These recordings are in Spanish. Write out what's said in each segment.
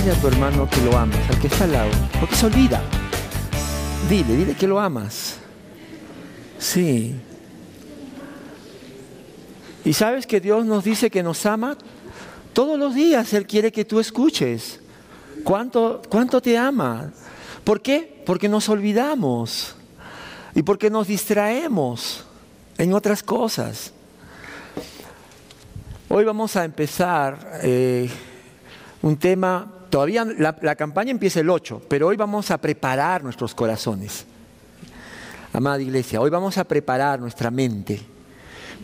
Dile a tu hermano que lo amas, al que está al lado, porque se olvida. Dile, dile que lo amas. Sí. Y sabes que Dios nos dice que nos ama todos los días. Él quiere que tú escuches. ¿Cuánto, cuánto te ama? ¿Por qué? Porque nos olvidamos y porque nos distraemos en otras cosas. Hoy vamos a empezar eh, un tema, todavía la, campaña empieza el 8, pero hoy vamos a preparar nuestros corazones. Amada iglesia, hoy vamos a preparar nuestra mente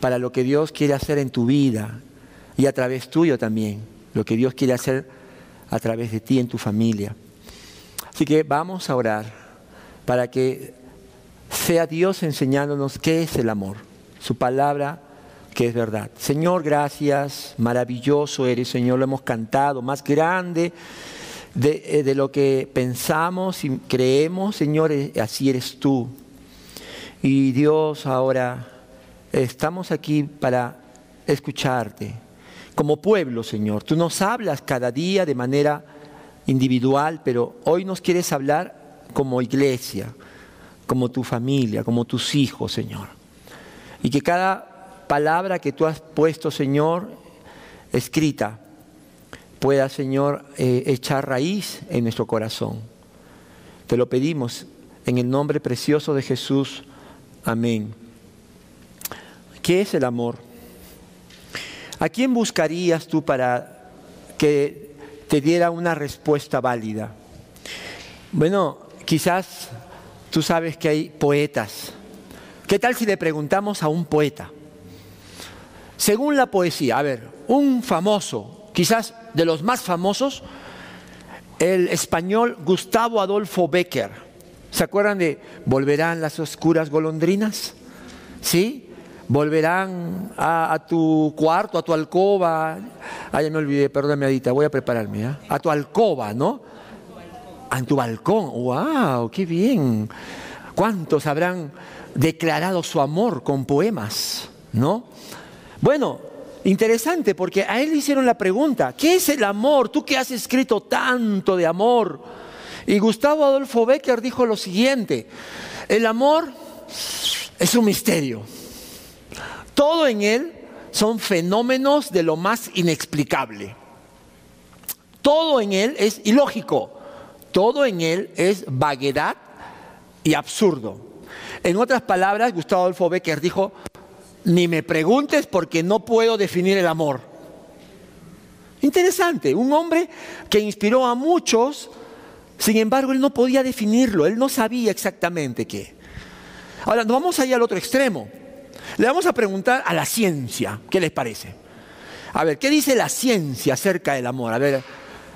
para lo que Dios quiere hacer en tu vida y a través tuyo también, lo que Dios quiere hacer a través de ti en tu familia. Así que vamos a orar para que sea Dios enseñándonos qué es el amor, su palabra que es verdad. Señor, gracias, maravilloso eres, Señor, lo hemos cantado, más grande de, eh, de lo que pensamos y creemos, Señor, eh, así eres tú. Y Dios, ahora estamos aquí para escucharte. Como pueblo, Señor, tú nos hablas cada día de manera individual, pero hoy nos quieres hablar como iglesia, como tu familia, como tus hijos, Señor. Y que cada palabra que tú has puesto, Señor, escrita, pueda, Señor, eh, echar raíz en nuestro corazón. Te lo pedimos en el nombre precioso de Jesús. Amén. ¿Qué es el amor? ¿A quién buscarías tú para que te diera una respuesta válida? Bueno, quizás tú sabes que hay poetas. ¿Qué tal si le preguntamos a un poeta? Según la poesía, a ver, un famoso, quizás de los más famosos, el español Gustavo Adolfo Becker. ¿Se acuerdan de Volverán las oscuras golondrinas? ¿Sí? Volverán a, tu cuarto, a tu alcoba. Ah, ya me olvidé, perdóname, Adita, voy a prepararme. ¿eh? A tu alcoba, ¿no? A tu balcón. ¡Wow! ¡Qué bien! ¿Cuántos habrán declarado su amor con poemas? ¿No? Bueno, interesante porque a él le hicieron la pregunta, ¿qué es el amor? Tú que has escrito tanto de amor. Y Gustavo Adolfo Becker dijo lo siguiente, el amor es un misterio. Todo en él son fenómenos de lo más inexplicable. Todo en él es ilógico. Todo en él es vaguedad y absurdo. En otras palabras, Gustavo Adolfo Becker dijo, ni me preguntes porque no puedo definir el amor. Interesante, un hombre que inspiró a muchos, sin embargo él no podía definirlo, él no sabía exactamente qué. Ahora, nos vamos allá al otro extremo. Le vamos a preguntar a la ciencia, ¿qué les parece? A ver, ¿qué dice la ciencia acerca del amor? A ver,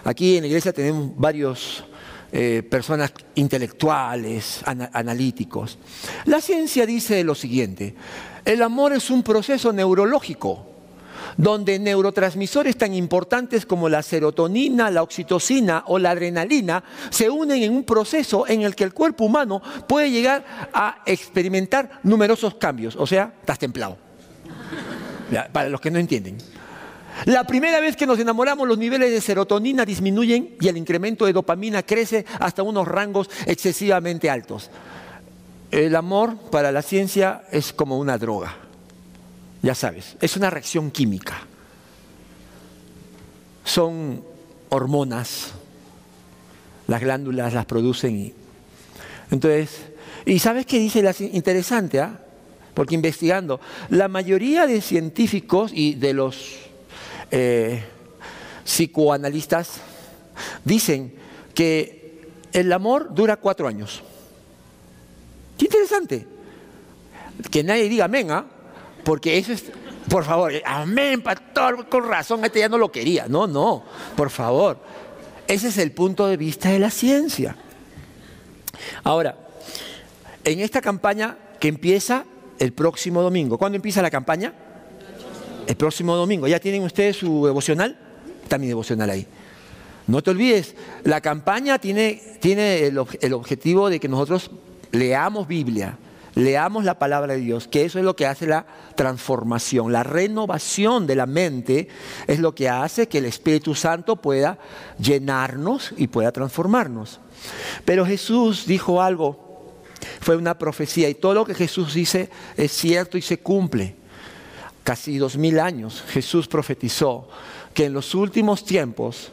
aquí en la iglesia tenemos varios eh, personas intelectuales, ana, analíticos. La ciencia dice lo siguiente, el amor es un proceso neurológico donde neurotransmisores tan importantes como la serotonina, la oxitocina o la adrenalina se unen en un proceso en el que el cuerpo humano puede llegar a experimentar numerosos cambios. O sea, estás templado. Para los que no entienden. La primera vez que nos enamoramos los niveles de serotonina disminuyen y el incremento de dopamina crece hasta unos rangos excesivamente altos. El amor para la ciencia es como una droga, ya sabes, es una reacción química. Son hormonas, las glándulas las producen y entonces, y sabes qué dice la interesante, ¿ah? porque investigando, la mayoría de científicos y de los eh, psicoanalistas dicen que el amor dura cuatro años. Qué interesante. Que nadie diga amén, ¿ah? Porque eso es, por favor, amén, pastor, con razón, este ya no lo quería. No, no, por favor. Ese es el punto de vista de la ciencia. Ahora, en esta campaña que empieza el próximo domingo, ¿cuándo empieza la campaña? El próximo domingo. ¿Ya tienen ustedes su devocional? Está mi devocional ahí. No te olvides, la campaña tiene, tiene el, el objetivo de que nosotros leamos Biblia, leamos la palabra de Dios, que eso es lo que hace la transformación, la renovación de la mente es lo que hace que el Espíritu Santo pueda llenarnos y pueda transformarnos. Pero Jesús dijo algo, fue una profecía y todo lo que Jesús dice es cierto y se cumple. Casi dos mil años Jesús profetizó que en los últimos tiempos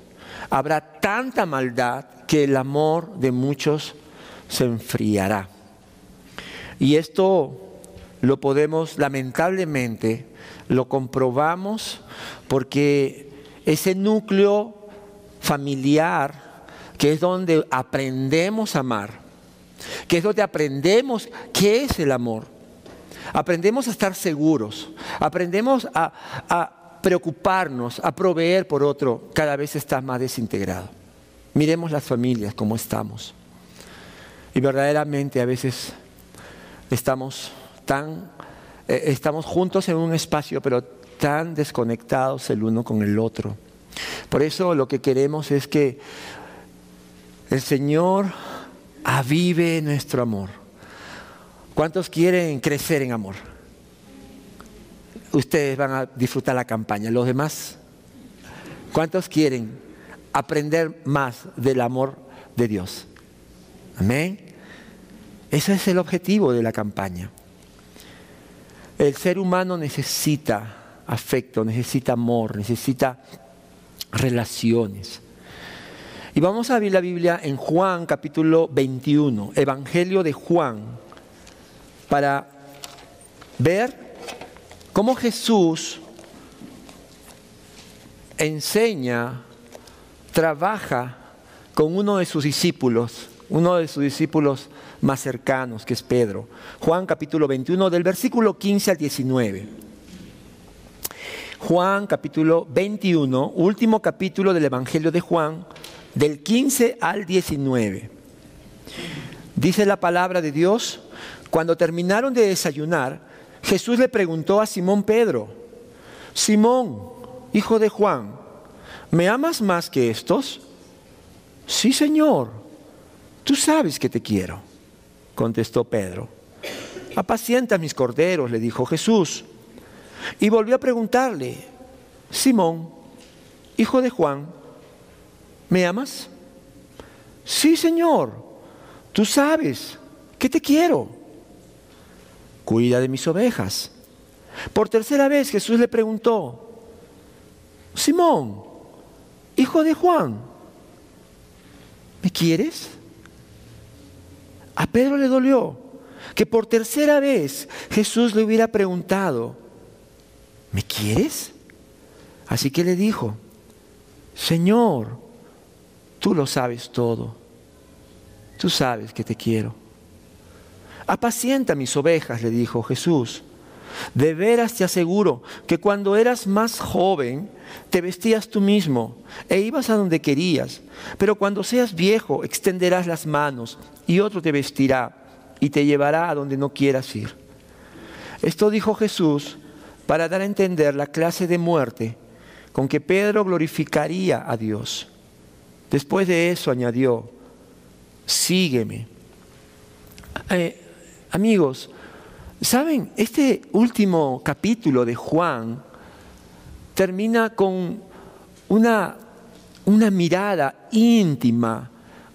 habrá tanta maldad que el amor de muchos se enfriará. Y esto lo podemos, lamentablemente, lo comprobamos porque ese núcleo familiar, que es donde aprendemos a amar, que es donde aprendemos qué es el amor, aprendemos a estar seguros, aprendemos a, a preocuparnos, a proveer por otro, cada vez está más desintegrado. Miremos las familias, cómo estamos. Y verdaderamente a veces estamos tan, eh, estamos juntos en un espacio, pero tan desconectados el uno con el otro. Por eso lo que queremos es que el Señor avive nuestro amor. ¿Cuántos quieren crecer en amor? Ustedes van a disfrutar la campaña. ¿Los demás? ¿Cuántos quieren aprender más del amor de Dios? Amén. Ese es el objetivo de la campaña. El ser humano necesita afecto, necesita amor, necesita relaciones. Y vamos a abrir la Biblia en Juan capítulo 21, Evangelio de Juan, para ver cómo Jesús enseña, trabaja con uno de sus discípulos, uno de sus discípulos más cercanos, que es Pedro. Juan capítulo 21, del versículo 15 al 19. Juan capítulo 21, último capítulo del Evangelio de Juan, del 15 al 19. Dice la palabra de Dios, cuando terminaron de desayunar, Jesús le preguntó a Simón Pedro, Simón, hijo de Juan, ¿me amas más que estos? Sí, Señor, tú sabes que te quiero contestó Pedro. Apacienta mis corderos, le dijo Jesús. Y volvió a preguntarle, Simón, hijo de Juan, ¿me amas? Sí, Señor, tú sabes que te quiero. Cuida de mis ovejas. Por tercera vez Jesús le preguntó, Simón, hijo de Juan, ¿me quieres? A Pedro le dolió que por tercera vez Jesús le hubiera preguntado, ¿me quieres? Así que le dijo, Señor, tú lo sabes todo, tú sabes que te quiero. Apacienta mis ovejas, le dijo Jesús. De veras te aseguro que cuando eras más joven te vestías tú mismo e ibas a donde querías, pero cuando seas viejo extenderás las manos y otro te vestirá y te llevará a donde no quieras ir. Esto dijo Jesús para dar a entender la clase de muerte con que Pedro glorificaría a Dios. Después de eso añadió, sígueme. Eh, amigos, ¿saben? Este último capítulo de Juan termina con una, una mirada íntima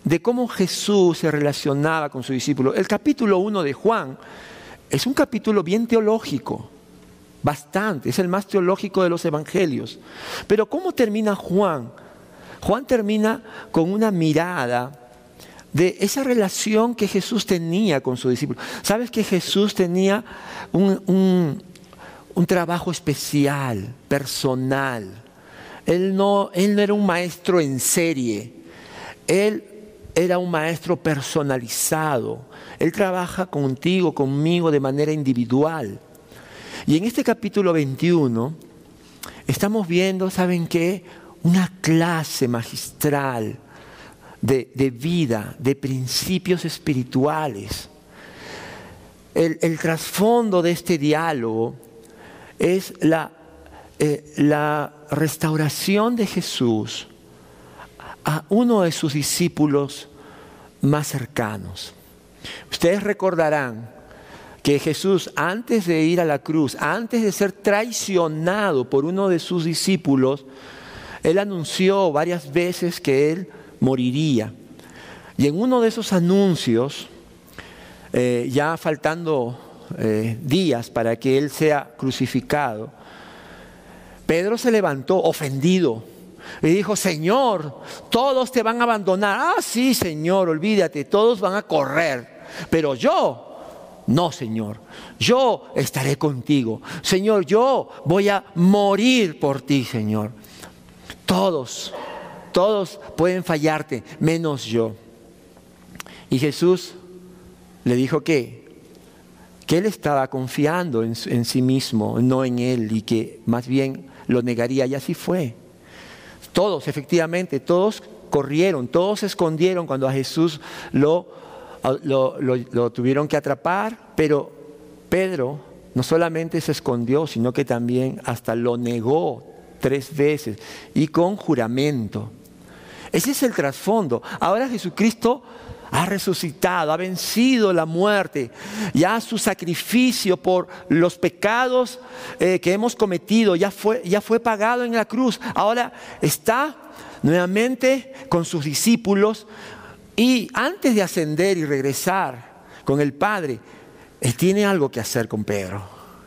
de cómo Jesús se relacionaba con su discípulo. El capítulo 1 de Juan es un capítulo bien teológico, bastante, es el más teológico de los evangelios. Pero ¿cómo termina Juan? Juan termina con una mirada de esa relación que Jesús tenía con su discípulo. ¿Sabes que Jesús tenía un, un trabajo especial, personal? Él no, él no era un maestro en serie. Él era un maestro personalizado. Él trabaja contigo, conmigo de manera individual. Y en este capítulo 21 estamos viendo, ¿saben qué? Una clase magistral de, vida, de principios espirituales. El, trasfondo de este diálogo es la, eh, la restauración de Jesús a uno de sus discípulos más cercanos. Ustedes recordarán que Jesús, antes de ir a la cruz, antes de ser traicionado por uno de sus discípulos, él anunció varias veces que él moriría. Y en uno de esos anuncios, eh, ya faltando eh, días para que él sea crucificado, Pedro se levantó ofendido y dijo, Señor, todos te van a abandonar. Ah, sí, Señor, olvídate, todos van a correr. Pero yo, no, Señor, yo estaré contigo. Señor, yo voy a morir por ti, Señor. Todos, todos pueden fallarte, menos yo. Y Jesús le dijo que, que él estaba confiando en, sí mismo, no en él, y que más bien lo negaría. Y así fue. Todos, efectivamente, todos corrieron, todos se escondieron cuando a Jesús lo lo, tuvieron que atrapar, pero Pedro no solamente se escondió, sino que también hasta lo negó tres veces y con juramento. Ese es el trasfondo. Ahora Jesucristo ha resucitado, ha vencido la muerte, ya su sacrificio por los pecados eh, que hemos cometido ya fue, ya fue pagado en la cruz. Ahora está nuevamente con sus discípulos y antes de ascender y regresar con el Padre, Él tiene algo que hacer con Pedro,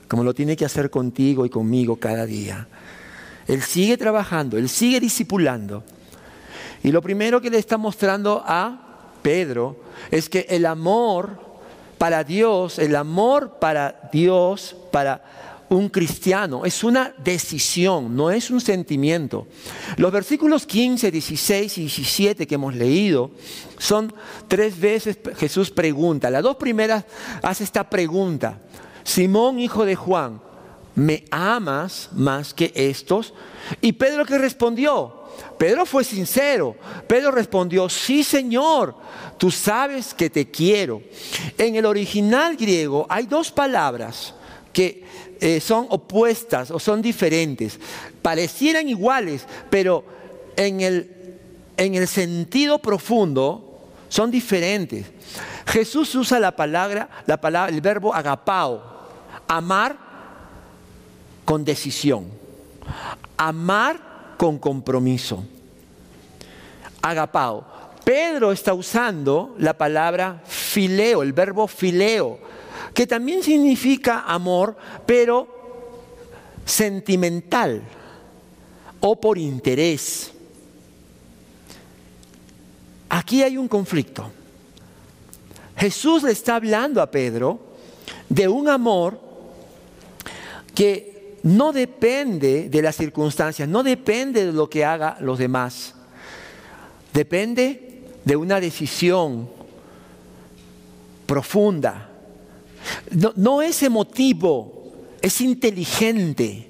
como lo tiene que hacer contigo y conmigo cada día. Él sigue trabajando, Él sigue discipulando. Y lo primero que le está mostrando a Pedro es que el amor para Dios, el amor para Dios, para un cristiano, es una decisión, no es un sentimiento. Los versículos 15, 16 y 17 que hemos leído son tres veces Jesús pregunta. Las dos primeras hace esta pregunta. Simón, hijo de Juan, ¿me amas más que estos? Y Pedro que respondió, Pedro fue sincero. Pedro respondió, sí Señor, tú sabes que te quiero. En el original griego hay dos palabras que eh, son opuestas o son diferentes. Parecieran iguales, pero en el, en el sentido profundo son diferentes. Jesús usa la palabra, la palabra, el verbo agapao, amar con decisión, amar con compromiso. Agapao. Pedro está usando la palabra fileo, el verbo fileo, que también significa amor, pero sentimental o por interés. Aquí hay un conflicto. Jesús le está hablando a Pedro de un amor que no depende de las circunstancias, no depende de lo que haga los demás. Depende de una decisión profunda, no, es emotivo, es inteligente.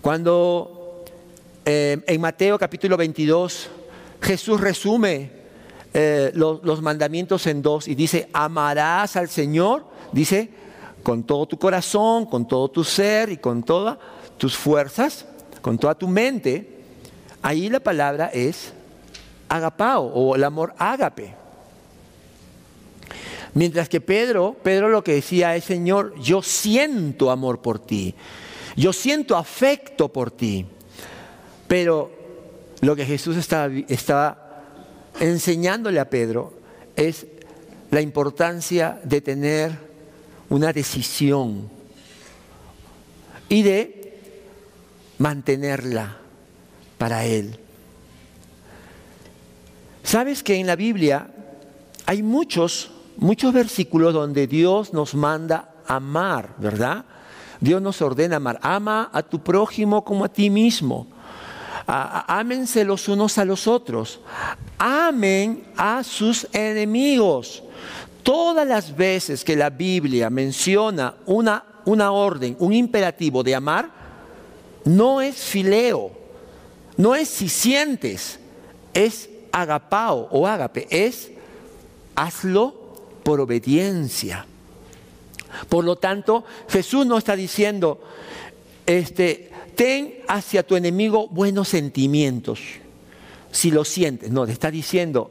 Cuando eh, en Mateo capítulo 22 Jesús resume eh, los, los mandamientos en dos y dice, amarás al Señor, dice, con todo tu corazón, con todo tu ser y con todas tus fuerzas, con toda tu mente. Ahí la palabra es agapao o el amor ágape. Mientras que Pedro, Pedro lo que decía es, Señor, yo siento amor por ti, yo siento afecto por ti. Pero lo que Jesús estaba, estaba enseñándole a Pedro es la importancia de tener una decisión y de mantenerla para Él. Sabes que en la Biblia hay muchos muchos versículos donde Dios nos manda amar, ¿verdad? Dios nos ordena amar. Ama a tu prójimo como a ti mismo. Ámense los unos a los otros. Amen a sus enemigos. Todas las veces que la Biblia menciona una, una orden, un imperativo de amar, no es fileo, no es si sientes, es agapao o ágape, es hazlo por obediencia. Por lo tanto, Jesús no está diciendo, este, ten hacia tu enemigo buenos sentimientos, si lo sientes. No, te está diciendo,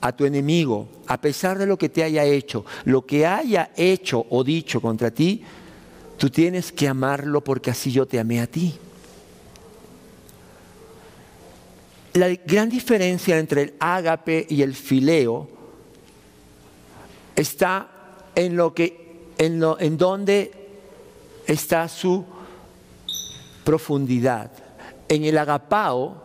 a tu enemigo, a pesar de lo que te haya hecho, lo que haya hecho o dicho contra ti, tú tienes que amarlo porque así yo te amé a ti. La gran diferencia entre el ágape y el fileo está en lo que en, lo, en donde está su profundidad. En el agapao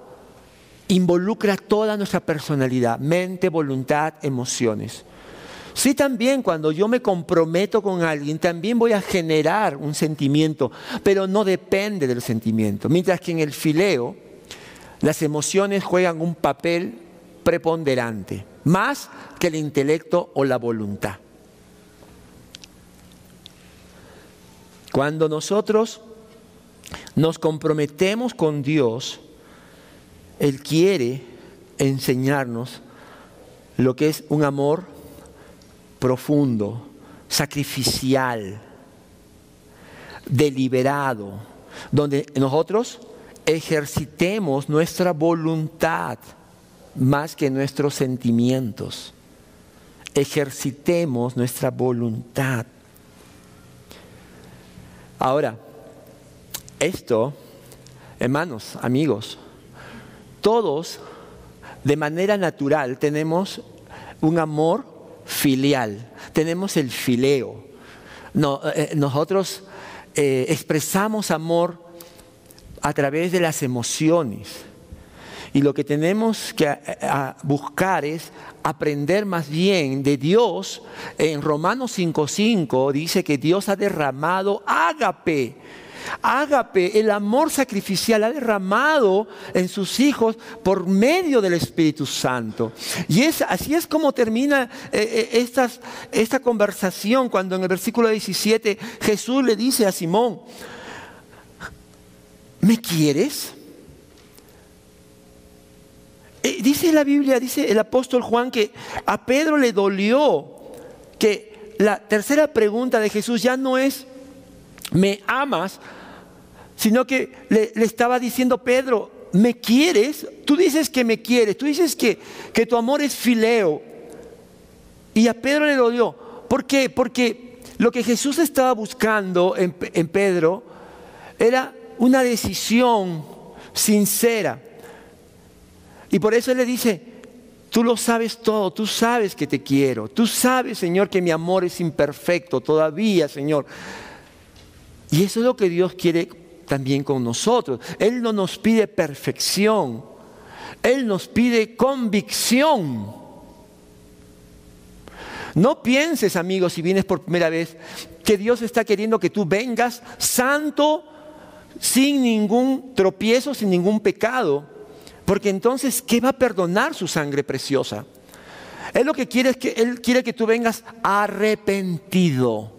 involucra toda nuestra personalidad, mente, voluntad, emociones. Sí, también cuando yo me comprometo con alguien, también voy a generar un sentimiento, pero no depende del sentimiento. Mientras que en el fileo, las emociones juegan un papel preponderante, más que el intelecto o la voluntad. Cuando nosotros nos comprometemos con Dios, Él quiere enseñarnos lo que es un amor profundo, sacrificial, deliberado, donde nosotros ejercitemos nuestra voluntad más que nuestros sentimientos. Ejercitemos nuestra voluntad. Ahora, esto, hermanos, amigos, todos de manera natural tenemos un amor filial, tenemos el fileo. Eh, nosotros eh, expresamos amor a través de las emociones. Y lo que tenemos que buscar es aprender más bien de Dios. En Romanos 5.5 dice que Dios ha derramado ágape. Ágape, el amor sacrificial, ha derramado en sus hijos por medio del Espíritu Santo. Y así es como termina eh, eh, esta conversación cuando en el versículo 17 Jesús le dice a Simón, ¿me quieres? Eh, dice la Biblia, dice el apóstol Juan que a Pedro le dolió que la tercera pregunta de Jesús ya no es, ¿me amas? Sino que le, estaba diciendo, Pedro, ¿me quieres? Tú dices que me quieres, tú dices que, que tu amor es fileo. Y a Pedro le dolió. ¿Por qué? Porque lo que Jesús estaba buscando en, en Pedro era una decisión sincera. Y por eso Él le dice, tú lo sabes todo, tú sabes que te quiero, tú sabes, Señor, que mi amor es imperfecto todavía, Señor. Y eso es lo que Dios quiere también con nosotros. Él no nos pide perfección, Él nos pide convicción. No pienses, amigos, si vienes por primera vez, que Dios está queriendo que tú vengas santo, sin ningún tropiezo, sin ningún pecado. Porque entonces, ¿qué va a perdonar su sangre preciosa? Él lo que quiere es que Él quiere que tú vengas arrepentido,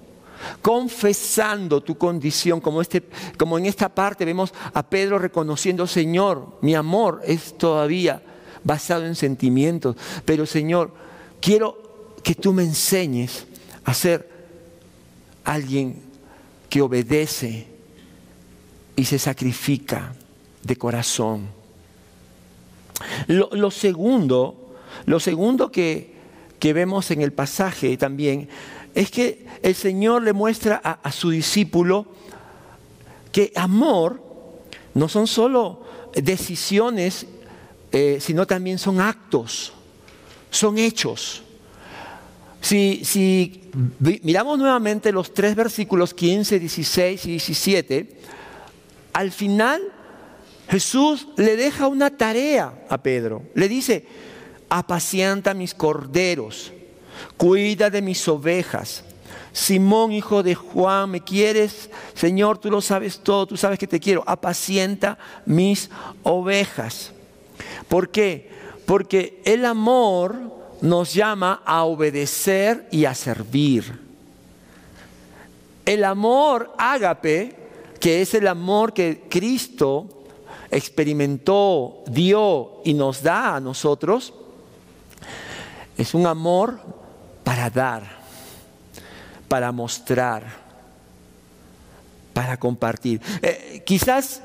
confesando tu condición, como, este, como en esta parte vemos a Pedro reconociendo, Señor, mi amor es todavía basado en sentimientos, pero Señor, quiero que tú me enseñes a ser alguien que obedece y se sacrifica de corazón. Lo, segundo, lo segundo que, vemos en el pasaje también es que el Señor le muestra a, su discípulo que amor no son solo decisiones, eh, sino también son actos, son hechos. Si, si, miramos nuevamente los tres versículos 15, 16 y 17, al final Jesús le deja una tarea a Pedro. Le dice, apacienta mis corderos, cuida de mis ovejas. Simón, hijo de Juan, ¿me quieres? Señor, tú lo sabes todo, tú sabes que te quiero. Apacienta mis ovejas. ¿Por qué? Porque el amor nos llama a obedecer y a servir. El amor ágape que es el amor que Cristo experimentó, dio y nos da a nosotros, es un amor para dar, para mostrar, para compartir. Eh, quizás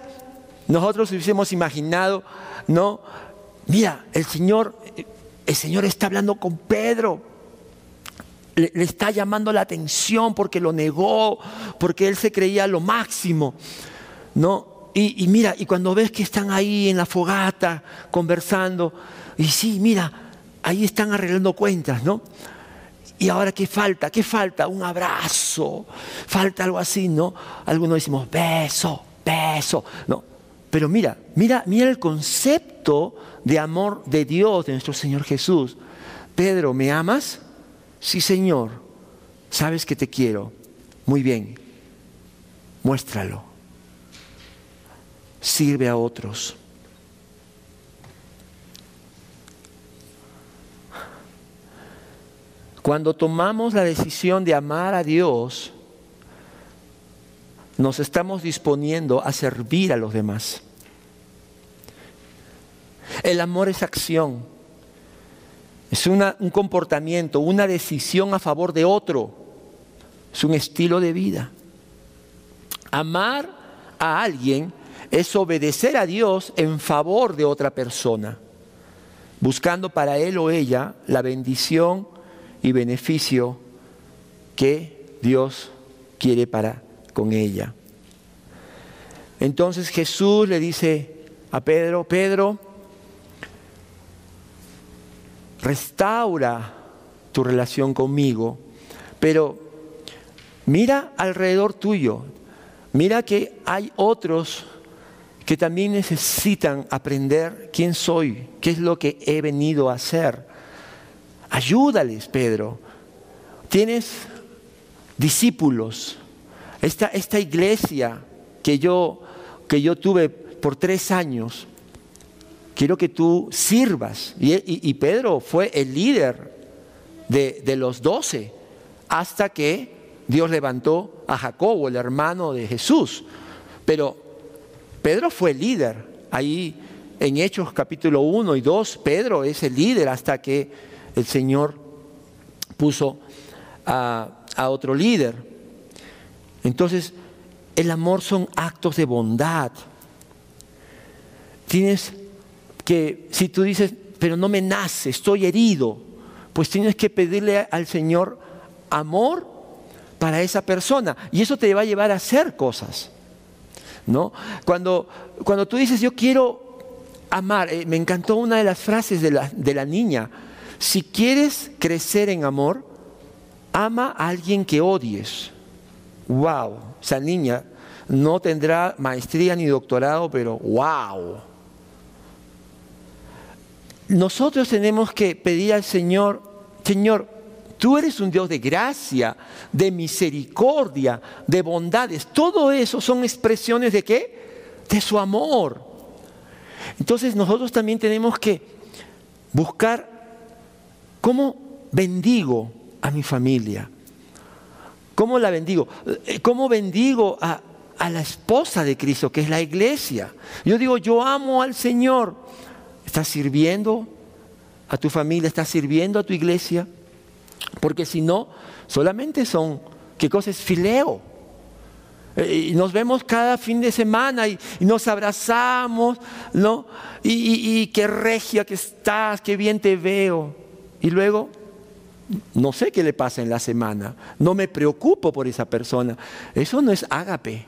nosotros hubiésemos imaginado, ¿no? Mira, el Señor el Señor está hablando con Pedro. Le, está llamando la atención porque lo negó, porque él se creía lo máximo. ¿no? Y, y mira, y cuando ves que están ahí en la fogata conversando, y sí, mira, ahí están arreglando cuentas, ¿no? Y ahora, ¿qué falta? ¿Qué falta? Un abrazo, falta algo así, ¿no? Algunos decimos, beso, beso, ¿no? Pero mira, mira, mira el concepto de amor de Dios, de nuestro Señor Jesús. Pedro, ¿me amas? Sí, Señor. Sabes que te quiero. Muy bien. Muéstralo. Sirve a otros. Cuando tomamos la decisión de amar a Dios, nos estamos disponiendo a servir a los demás. El amor es acción, es un comportamiento, una decisión a favor de otro, es un estilo de vida. Amar a alguien es obedecer a Dios en favor de otra persona, buscando para él o ella la bendición y beneficio que Dios quiere para con ella. Entonces Jesús le dice a Pedro, Pedro, restaura tu relación conmigo, pero mira alrededor tuyo, mira que hay otros que también necesitan aprender quién soy, qué es lo que he venido a hacer. Ayúdales, Pedro. Tienes discípulos. Esta, esta iglesia que yo, que yo tuve por tres años, quiero que tú sirvas. Y, Pedro fue el líder de, de los doce hasta que Dios levantó a Jacobo, el hermano de Jesús. Pero Pedro fue el líder. Ahí en Hechos capítulo 1 y 2, Pedro es el líder hasta que el Señor puso a, otro líder. Entonces, el amor son actos de bondad. Tienes que, si tú dices, pero no me nace, estoy herido, pues tienes que pedirle al Señor amor para esa persona. Y eso te va a llevar a hacer cosas. ¿no? Cuando, cuando tú dices, yo quiero amar, eh, me encantó una de las frases de la, de la niña, si quieres crecer en amor, ama a alguien que odies. Wow, esa niña no tendrá maestría ni doctorado, pero wow. Nosotros tenemos que pedir al Señor, Señor, tú eres un Dios de gracia, de misericordia, de bondades. Todo eso son expresiones de qué? De su amor. Entonces nosotros también tenemos que buscar ¿Cómo bendigo a mi familia? ¿Cómo la bendigo? Eh, ¿Cómo bendigo a, la esposa de Cristo, que es la iglesia? Yo digo, yo amo al Señor. ¿Estás sirviendo a tu familia? ¿Estás sirviendo a tu iglesia? Porque si no, solamente son, ¿qué cosa es? Fileo. Eh, y nos vemos cada fin de semana y, nos abrazamos, ¿no? Y qué regia que estás, qué bien te veo. Y luego, no sé qué le pasa en la semana, no me preocupo por esa persona. Eso no es ágape.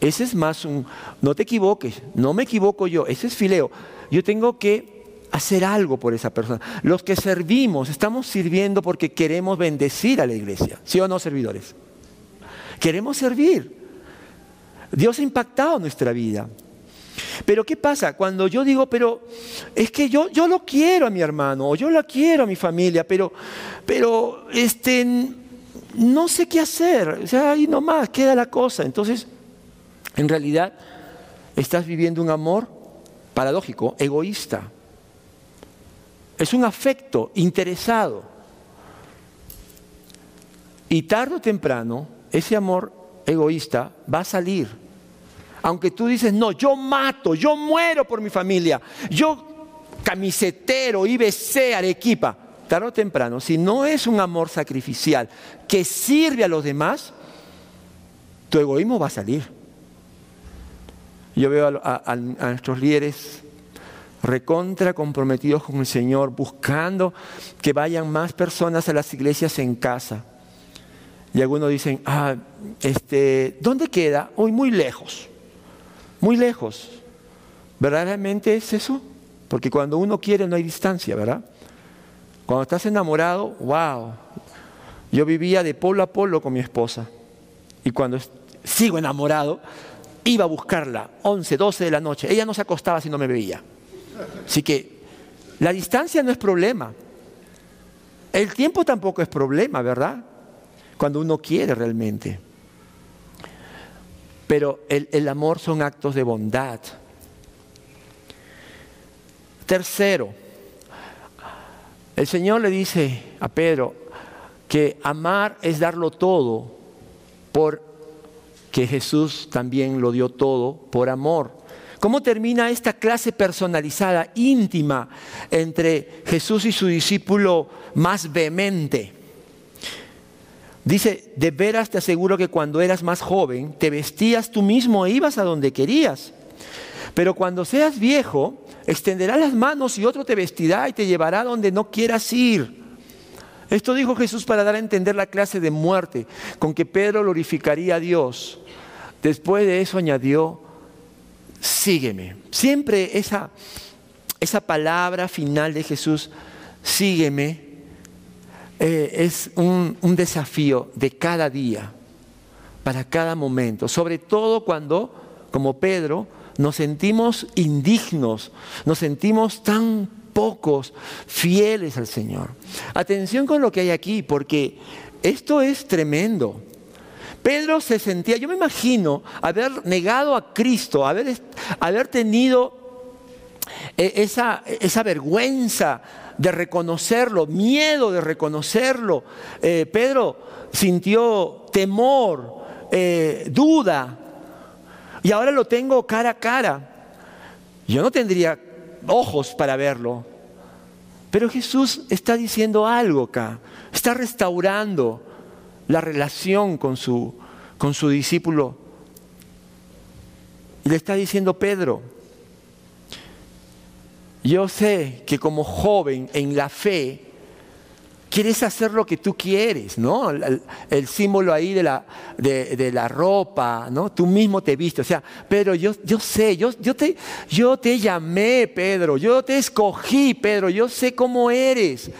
Ese es más un, no te equivoques, no me equivoco yo, ese es fileo. Yo tengo que hacer algo por esa persona. Los que servimos, estamos sirviendo porque queremos bendecir a la iglesia, ¿sí o no, servidores? Queremos servir. Dios ha impactado nuestra vida. Pero ¿qué pasa? Cuando yo digo, pero es que yo, yo lo quiero a mi hermano, o yo lo quiero a mi familia, pero, pero este, no sé qué hacer, o sea, ahí nomás queda la cosa. Entonces, en realidad, estás viviendo un amor paradójico, egoísta. Es un afecto interesado. Y tarde o temprano, ese amor egoísta va a salir aunque tú dices, no, yo mato, yo muero por mi familia, yo camisetero, IBC, Arequipa, tarde o temprano, si no es un amor sacrificial que sirve a los demás, tu egoísmo va a salir. Yo veo a, nuestros líderes recontra comprometidos con el Señor, buscando que vayan más personas a las iglesias en casa. Y algunos dicen, ah, este, ¿dónde queda? Hoy muy lejos, muy lejos. ¿Verdaderamente es eso? Porque cuando uno quiere no hay distancia, ¿verdad? Cuando estás enamorado, wow. Yo vivía de polo a polo con mi esposa. Y cuando sigo enamorado, iba a buscarla 11, 12 de la noche. Ella no se acostaba si no me veía. Así que la distancia no es problema. El tiempo tampoco es problema, ¿verdad? Cuando uno quiere realmente. Pero el, amor son actos de bondad. Tercero, el Señor le dice a Pedro que amar es darlo todo por que Jesús también lo dio todo por amor. ¿Cómo termina esta clase personalizada, íntima, entre Jesús y su discípulo más vehemente? Dice, de veras te aseguro que cuando eras más joven, te vestías tú mismo e ibas a donde querías. Pero cuando seas viejo, extenderás las manos y otro te vestirá y te llevará donde no quieras ir. Esto dijo Jesús para dar a entender la clase de muerte con que Pedro glorificaría a Dios. Después de eso añadió, sígueme. Siempre esa, esa palabra final de Jesús, sígueme, eh, es un, un desafío de cada día, para cada momento, sobre todo cuando, como Pedro, nos sentimos indignos, nos sentimos tan pocos fieles al Señor. Atención con lo que hay aquí, porque esto es tremendo. Pedro se sentía, yo me imagino haber negado a Cristo, haber, haber tenido eh, esa, esa, vergüenza de reconocerlo, miedo de reconocerlo. Eh, Pedro sintió temor, eh, duda, y ahora lo tengo cara a cara. Yo no tendría ojos para verlo. Pero Jesús está diciendo algo acá. Está restaurando la relación con su, con su discípulo. Le está diciendo Pedro, yo sé que como joven en la fe, quieres hacer lo que tú quieres, ¿no? El, símbolo ahí de la, de, la, ropa, ¿no? Tú mismo te viste. O sea, Pedro, yo, yo sé, yo, yo, te, yo te llamé, Pedro, yo te escogí, Pedro, yo sé cómo eres.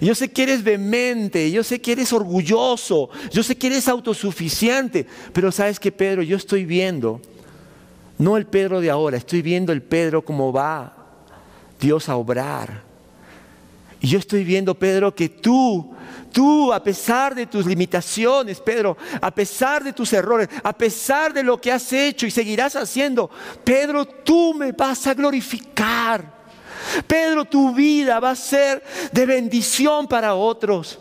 Yo sé que eres vehemente, yo sé que eres orgulloso, yo sé que eres autosuficiente. Pero sabes que, Pedro, yo estoy viendo, no el Pedro de ahora, estoy viendo el Pedro como va Dios a obrar y yo estoy viendo, Pedro, que tú, tú, a pesar de tus limitaciones, Pedro, a pesar de tus errores, a pesar de lo que has hecho y seguirás haciendo, Pedro, tú me vas a glorificar. Pedro, tu vida va a ser de bendición para otros.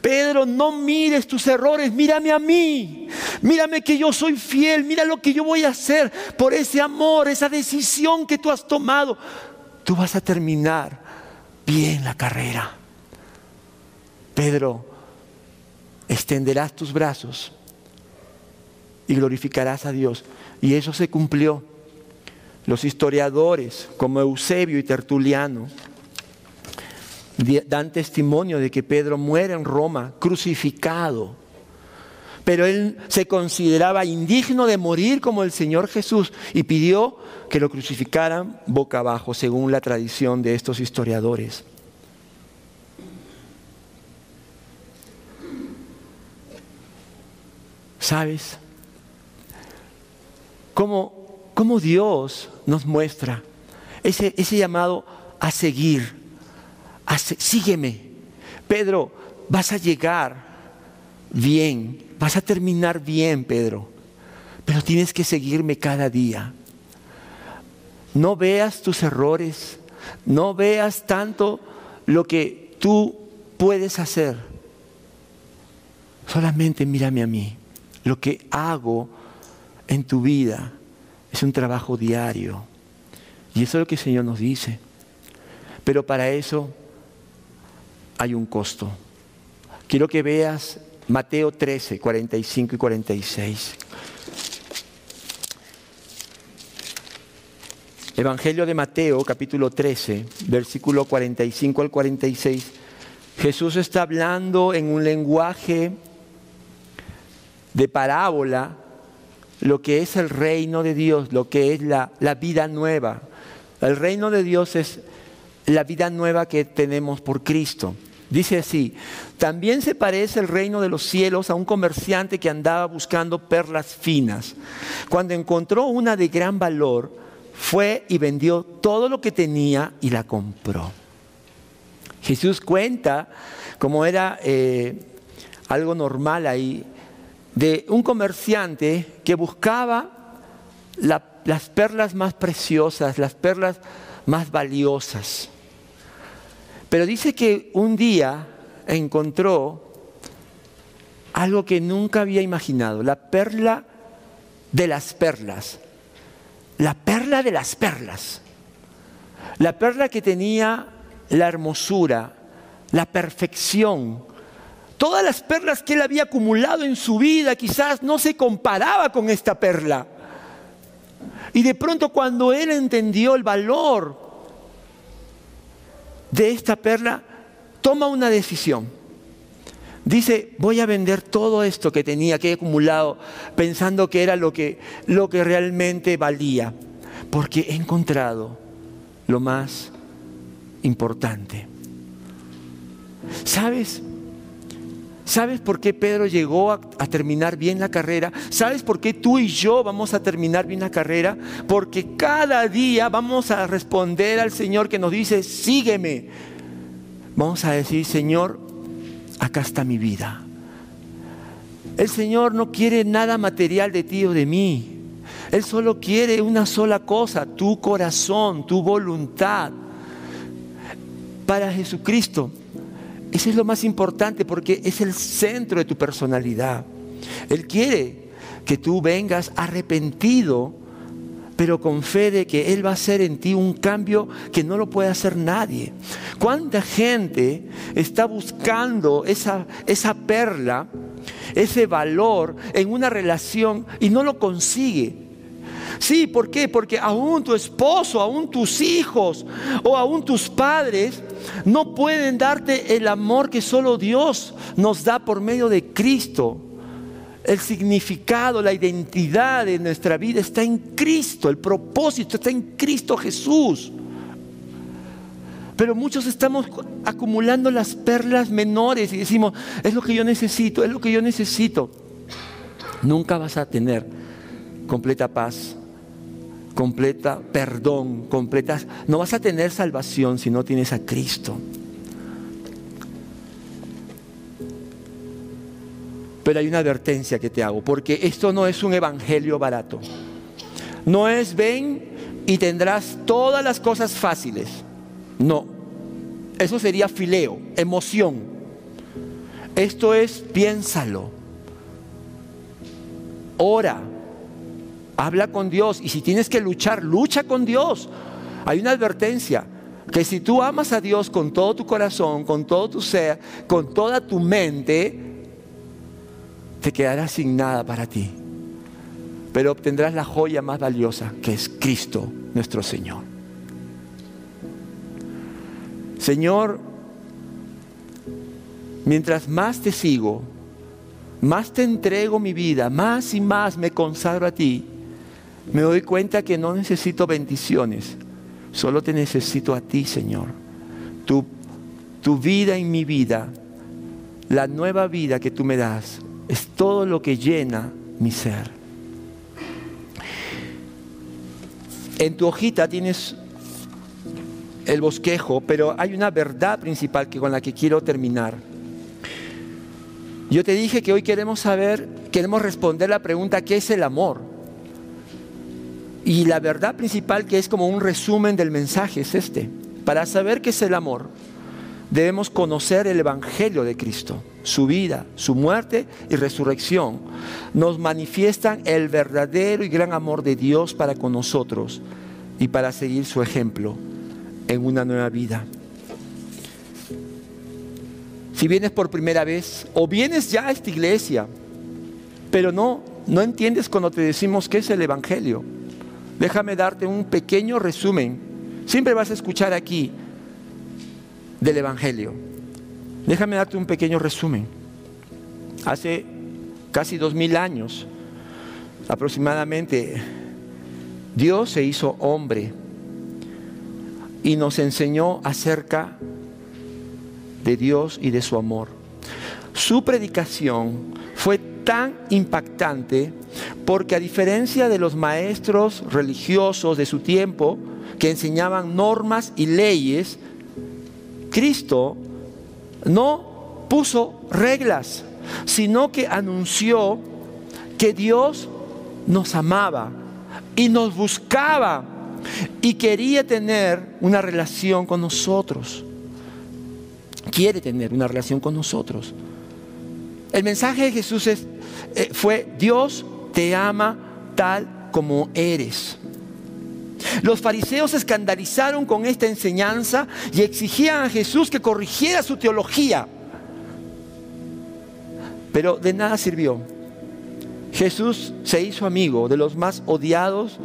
Pedro, no mires tus errores, mírame a mí. Mírame que yo soy fiel, mira lo que yo voy a hacer por ese amor, esa decisión que tú has tomado. Tú vas a terminar bien la carrera. Pedro, extenderás tus brazos y glorificarás a Dios. Y eso se cumplió. Los historiadores como Eusebio y Tertuliano dan testimonio de que Pedro muere en Roma crucificado. Pero él se consideraba indigno de morir como el Señor Jesús y pidió que lo crucificaran boca abajo, según la tradición de estos historiadores. ¿Sabes? ¿Cómo, cómo Dios nos muestra ese, ese llamado a seguir? A sígueme. Pedro, vas a llegar bien, vas a terminar bien, Pedro, pero tienes que seguirme cada día. No veas tus errores, no veas tanto lo que tú puedes hacer. Solamente mírame a mí. Lo que hago en tu vida es un trabajo diario. Y eso es lo que el Señor nos dice. Pero para eso hay un costo. Quiero que veas Mateo 13, 45 y 46. Evangelio de Mateo, capítulo 13, versículo 45 al 46, Jesús está hablando en un lenguaje de parábola lo que es el reino de Dios, lo que es la, la vida nueva. El reino de Dios es la vida nueva que tenemos por Cristo. Dice así, también se parece el reino de los cielos a un comerciante que andaba buscando perlas finas. Cuando encontró una de gran valor, fue y vendió todo lo que tenía y la compró. Jesús cuenta, como era eh, algo normal ahí, de un comerciante que buscaba las perlas más preciosas, las perlas más valiosas. Pero dice que un día encontró algo que nunca había imaginado, la perla de las perlas la perla de las perlas. La perla que tenía la hermosura, la perfección. Todas las perlas que él había acumulado en su vida quizás no se comparaba con esta perla. Y de pronto cuando él entendió el valor de esta perla, toma una decisión. Dice, voy a vender todo esto que tenía, que he acumulado, pensando que era lo que, lo que realmente valía, porque he encontrado lo más importante. ¿Sabes? ¿Sabes por qué Pedro llegó a, terminar bien la carrera? ¿Sabes por qué tú y yo vamos a terminar bien la carrera? Porque cada día vamos a responder al Señor que nos dice, sígueme. Vamos a decir, Señor, acá está mi vida. El Señor no quiere nada material de ti o de mí. Él solo quiere una sola cosa, tu corazón, tu voluntad. Para Jesucristo, eso es lo más importante porque es el centro de tu personalidad. Él quiere que tú vengas arrepentido pero con fe de que Él va a hacer en ti un cambio que no lo puede hacer nadie. ¿Cuánta gente está buscando esa, esa perla, ese valor en una relación y no lo consigue? Sí, ¿por qué? Porque aún tu esposo, aún tus hijos o aún tus padres no pueden darte el amor que solo Dios nos da por medio de Cristo. El significado, la identidad de nuestra vida está en Cristo, el propósito está en Cristo Jesús. Pero muchos estamos acumulando las perlas menores y decimos, es lo que yo necesito, es lo que yo necesito. Nunca vas a tener completa paz, completa perdón, completa... No vas a tener salvación si no tienes a Cristo. Pero hay una advertencia que te hago, porque esto no es un evangelio barato. No es ven y tendrás todas las cosas fáciles. No, eso sería fileo, emoción. Esto es piénsalo. Ora, habla con Dios y si tienes que luchar, lucha con Dios. Hay una advertencia que si tú amas a Dios con todo tu corazón, con todo tu ser, con toda tu mente, te quedarás sin nada para ti, pero obtendrás la joya más valiosa que es Cristo nuestro Señor. Señor, mientras más te sigo, más te entrego mi vida, más y más me consagro a ti, me doy cuenta que no necesito bendiciones, solo te necesito a ti, Señor. Tu, tu vida y mi vida, la nueva vida que tú me das, es todo lo que llena mi ser. En tu hojita tienes el bosquejo, pero hay una verdad principal que con la que quiero terminar. Yo te dije que hoy queremos saber, queremos responder la pregunta ¿qué es el amor? Y la verdad principal que es como un resumen del mensaje es este. Para saber qué es el amor, debemos conocer el Evangelio de Cristo su vida, su muerte y resurrección, nos manifiestan el verdadero y gran amor de Dios para con nosotros y para seguir su ejemplo en una nueva vida. Si vienes por primera vez o vienes ya a esta iglesia, pero no, no entiendes cuando te decimos que es el Evangelio, déjame darte un pequeño resumen. Siempre vas a escuchar aquí del Evangelio. Déjame darte un pequeño resumen. Hace casi dos mil años aproximadamente, Dios se hizo hombre y nos enseñó acerca de Dios y de su amor. Su predicación fue tan impactante porque a diferencia de los maestros religiosos de su tiempo que enseñaban normas y leyes, Cristo no puso reglas, sino que anunció que Dios nos amaba y nos buscaba y quería tener una relación con nosotros. Quiere tener una relación con nosotros. El mensaje de Jesús es, eh, fue, Dios te ama tal como eres. Los fariseos se escandalizaron con esta enseñanza y exigían a Jesús que corrigiera su teología. Pero de nada sirvió. Jesús se hizo amigo de los más odiados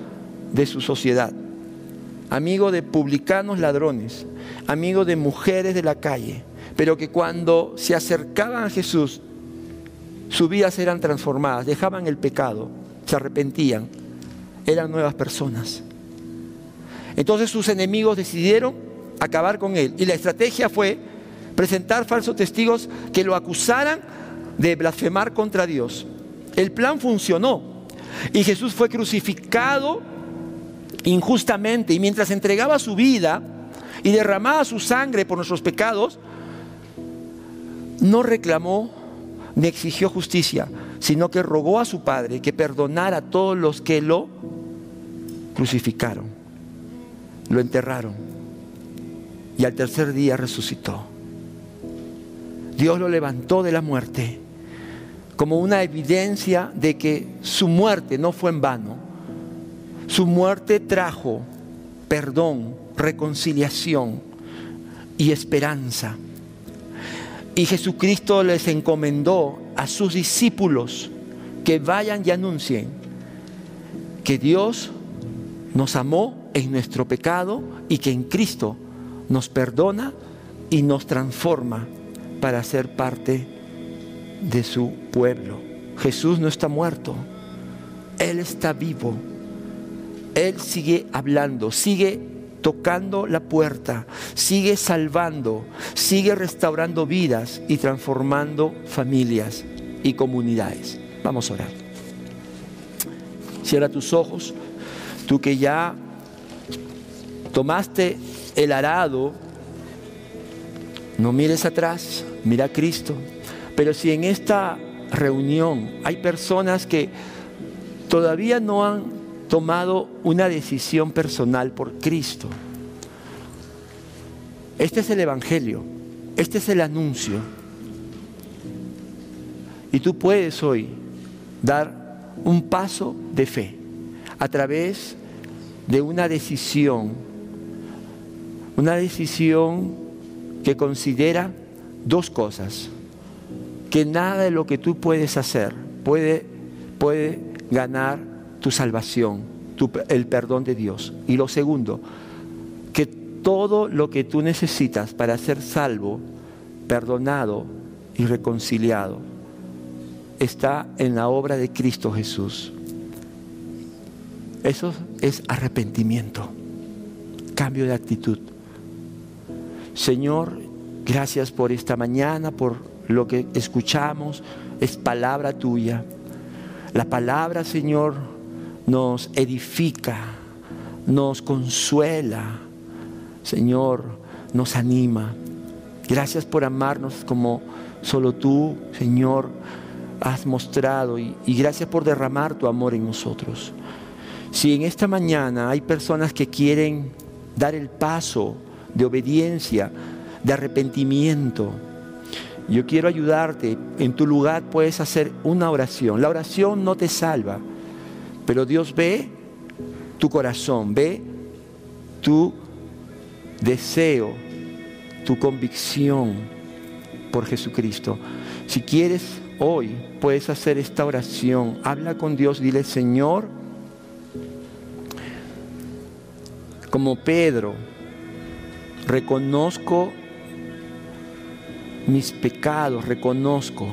de su sociedad, amigo de publicanos ladrones, amigo de mujeres de la calle, pero que cuando se acercaban a Jesús, sus vidas eran transformadas, dejaban el pecado, se arrepentían, eran nuevas personas. Entonces sus enemigos decidieron acabar con él y la estrategia fue presentar falsos testigos que lo acusaran de blasfemar contra Dios. El plan funcionó y Jesús fue crucificado injustamente y mientras entregaba su vida y derramaba su sangre por nuestros pecados, no reclamó ni exigió justicia, sino que rogó a su Padre que perdonara a todos los que lo crucificaron, lo enterraron y al tercer día resucitó. Dios lo levantó de la muerte como una evidencia de que su muerte no fue en vano. Su muerte trajo perdón, reconciliación y esperanza. Y Jesucristo les encomendó a sus discípulos que vayan y anuncien que Dios nos amó en nuestro pecado y que en Cristo nos perdona y nos transforma para ser parte de su pueblo. Jesús no está muerto, Él está vivo. Él sigue hablando, sigue tocando la puerta, sigue salvando, sigue restaurando vidas y transformando familias y comunidades. Vamos a orar. Cierra tus ojos, tú que ya tomaste el arado, no mires atrás, mira a Cristo. Pero si en esta reunión hay personas que todavía no han tomado una decisión personal por Cristo, este es el Evangelio, este es el anuncio. Y tú puedes hoy dar un paso de fe a través de una decisión, una decisión que considera dos cosas que nada de lo que tú puedes hacer puede, puede ganar tu salvación, el perdón de Dios. Y lo segundo, que todo lo que tú necesitas para ser salvo, perdonado y reconciliado, está en la obra de Cristo Jesús. Eso es arrepentimiento, cambio de actitud. Señor, gracias por esta mañana, por lo que escuchamos es palabra tuya. La palabra, Señor, nos edifica, nos consuela, Señor, nos anima. Gracias por amarnos como solo tú, Señor, has mostrado y, y, gracias por derramar tu amor en nosotros. Si en esta mañana hay personas que quieren dar el paso de obediencia, de arrepentimiento, yo quiero ayudarte. En tu lugar puedes hacer una oración. La oración no te salva, pero Dios ve tu corazón, ve tu deseo, tu convicción por Jesucristo. Si quieres hoy, puedes hacer esta oración. Habla con Dios, dile, Señor, Como Pedro, reconozco mis pecados, reconozco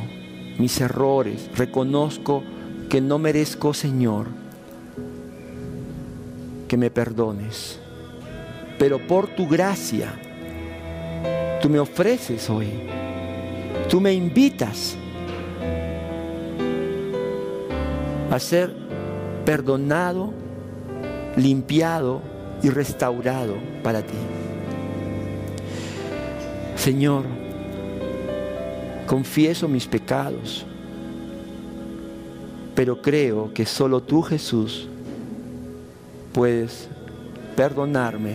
mis errores, reconozco que no merezco, Señor, que me perdones. Pero por tu gracia, tú me ofreces hoy, tú me invitas a ser perdonado, limpiado y restaurado para ti. Señor, confieso mis pecados, pero creo que solo tú, Jesús, puedes perdonarme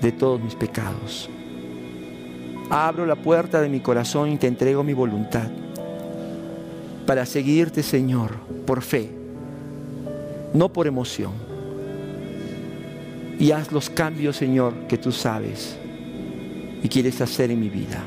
de todos mis pecados. Abro la puerta de mi corazón y te entrego mi voluntad para seguirte, Señor, por fe, no por emoción. Y haz los cambios, Señor, que tú sabes y quieres hacer en mi vida.